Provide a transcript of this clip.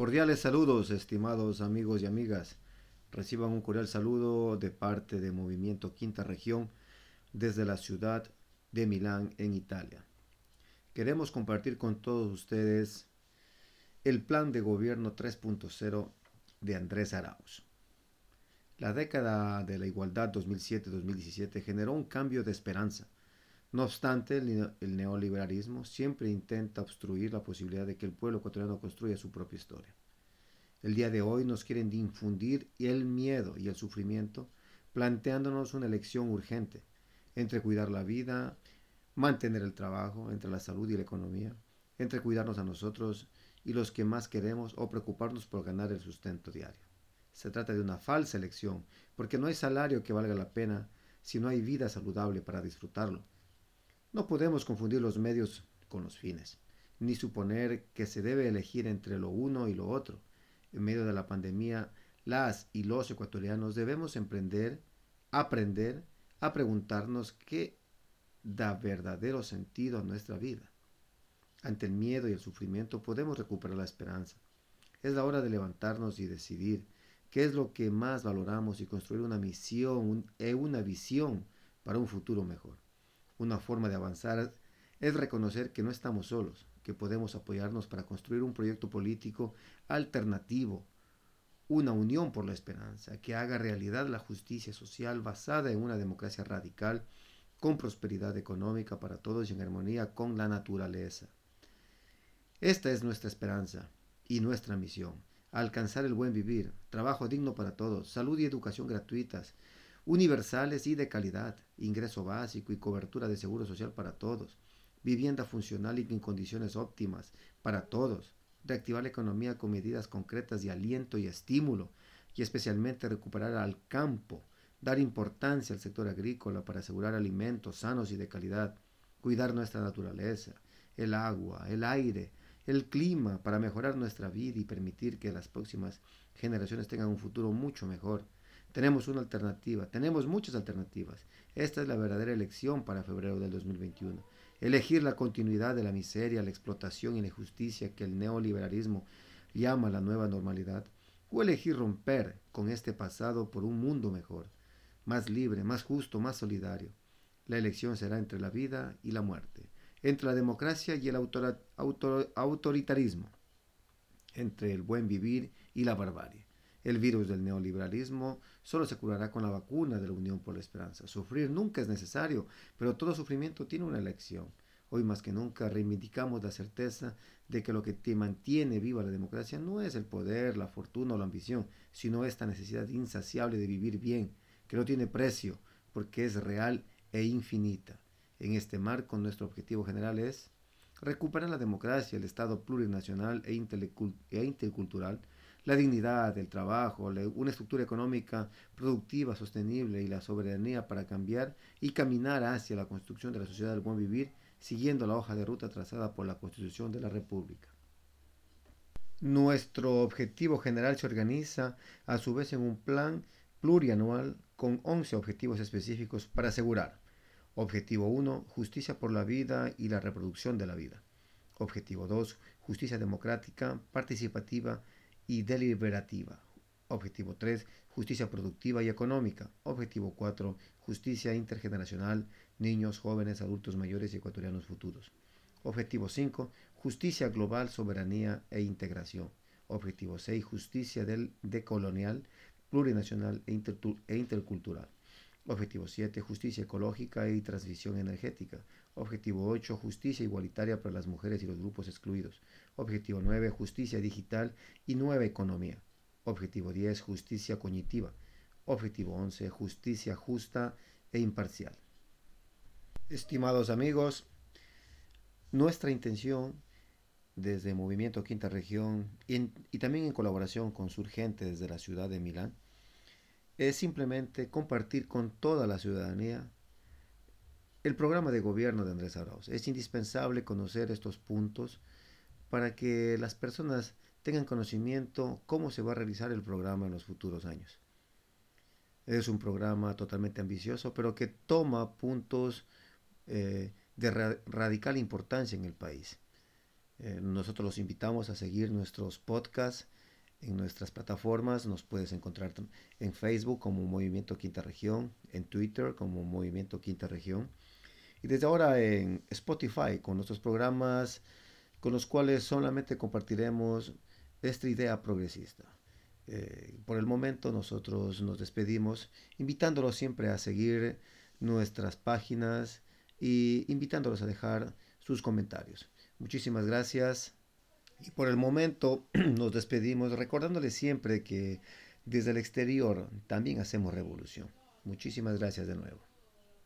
Cordiales saludos, estimados amigos y amigas. Reciban un cordial saludo de parte de Movimiento Quinta Región desde la ciudad de Milán, en Italia. Queremos compartir con todos ustedes el plan de gobierno 3.0 de Andrés Arauz. La década de la igualdad 2007-2017 generó un cambio de esperanza. No obstante, el neoliberalismo siempre intenta obstruir la posibilidad de que el pueblo ecuatoriano construya su propia historia. El día de hoy nos quieren infundir el miedo y el sufrimiento, planteándonos una elección urgente entre cuidar la vida, mantener el trabajo, entre la salud y la economía, entre cuidarnos a nosotros y los que más queremos o preocuparnos por ganar el sustento diario. Se trata de una falsa elección, porque no hay salario que valga la pena si no hay vida saludable para disfrutarlo. No podemos confundir los medios con los fines, ni suponer que se debe elegir entre lo uno y lo otro. En medio de la pandemia, las y los ecuatorianos debemos emprender, aprender, a preguntarnos qué da verdadero sentido a nuestra vida. Ante el miedo y el sufrimiento podemos recuperar la esperanza. Es la hora de levantarnos y decidir qué es lo que más valoramos y construir una misión y eh, una visión para un futuro mejor. Una forma de avanzar es reconocer que no estamos solos, que podemos apoyarnos para construir un proyecto político alternativo, una unión por la esperanza, que haga realidad la justicia social basada en una democracia radical, con prosperidad económica para todos y en armonía con la naturaleza. Esta es nuestra esperanza y nuestra misión alcanzar el buen vivir, trabajo digno para todos, salud y educación gratuitas, universales y de calidad, ingreso básico y cobertura de seguro social para todos, vivienda funcional y en condiciones óptimas para todos, reactivar la economía con medidas concretas de aliento y estímulo, y especialmente recuperar al campo, dar importancia al sector agrícola para asegurar alimentos sanos y de calidad, cuidar nuestra naturaleza, el agua, el aire, el clima para mejorar nuestra vida y permitir que las próximas generaciones tengan un futuro mucho mejor. Tenemos una alternativa, tenemos muchas alternativas. Esta es la verdadera elección para febrero del 2021. Elegir la continuidad de la miseria, la explotación y la injusticia que el neoliberalismo llama la nueva normalidad, o elegir romper con este pasado por un mundo mejor, más libre, más justo, más solidario. La elección será entre la vida y la muerte entre la democracia y el autoritarismo, entre el buen vivir y la barbarie. El virus del neoliberalismo solo se curará con la vacuna de la Unión por la Esperanza. Sufrir nunca es necesario, pero todo sufrimiento tiene una elección. Hoy más que nunca reivindicamos la certeza de que lo que te mantiene viva la democracia no es el poder, la fortuna o la ambición, sino esta necesidad insaciable de vivir bien, que no tiene precio, porque es real e infinita. En este marco, nuestro objetivo general es recuperar la democracia, el Estado plurinacional e, e, intercultural, la dignidad, el trabajo, una estructura económica productiva, sostenible y la soberanía para cambiar y caminar hacia la construcción de la sociedad del buen vivir, siguiendo la hoja de ruta trazada por la Constitución de la República. Nuestro objetivo general se organiza a su vez en un plan plurianual con 11 objetivos específicos para asegurar Objetivo 1. Justicia por la vida y la reproducción de la vida. Objetivo 2. Justicia democrática, participativa y deliberativa. Objetivo 3. Justicia productiva y económica. Objetivo 4. Justicia intergeneracional, niños, jóvenes, adultos mayores y ecuatorianos futuros. Objetivo 5. Justicia global, soberanía e integración. Objetivo 6. Justicia del decolonial, plurinacional e, e intercultural. Objetivo 7, justicia ecológica y transición energética. Objetivo 8, justicia igualitaria para las mujeres y los grupos excluidos. Objetivo 9, justicia digital y nueva economía. Objetivo 10, justicia cognitiva. Objetivo 11, justicia justa e imparcial. Estimados amigos, nuestra intención desde Movimiento Quinta Región y, también en colaboración con Surgente desde la ciudad de Milán, es simplemente compartir con toda la ciudadanía el programa de gobierno de Andrés Arauz. Es indispensable conocer estos puntos para que las personas tengan conocimiento cómo se va a realizar el programa en los futuros años. Es un programa totalmente ambicioso, pero que toma puntos eh, de radical importancia en el país. Eh, nosotros los invitamos a seguir nuestros podcasts en nuestras plataformas. Nos puedes encontrar en Facebook como Movimiento Quinta Región, en Twitter como Movimiento Quinta Región y desde ahora en Spotify con nuestros programas con los cuales solamente compartiremos esta idea progresista. Eh, por el momento nosotros nos despedimos invitándolos siempre a seguir nuestras páginas y invitándolos a dejar sus comentarios. Muchísimas gracias. Y por el momento nos despedimos recordándoles siempre que desde el exterior también hacemos revolución. Muchísimas gracias de nuevo.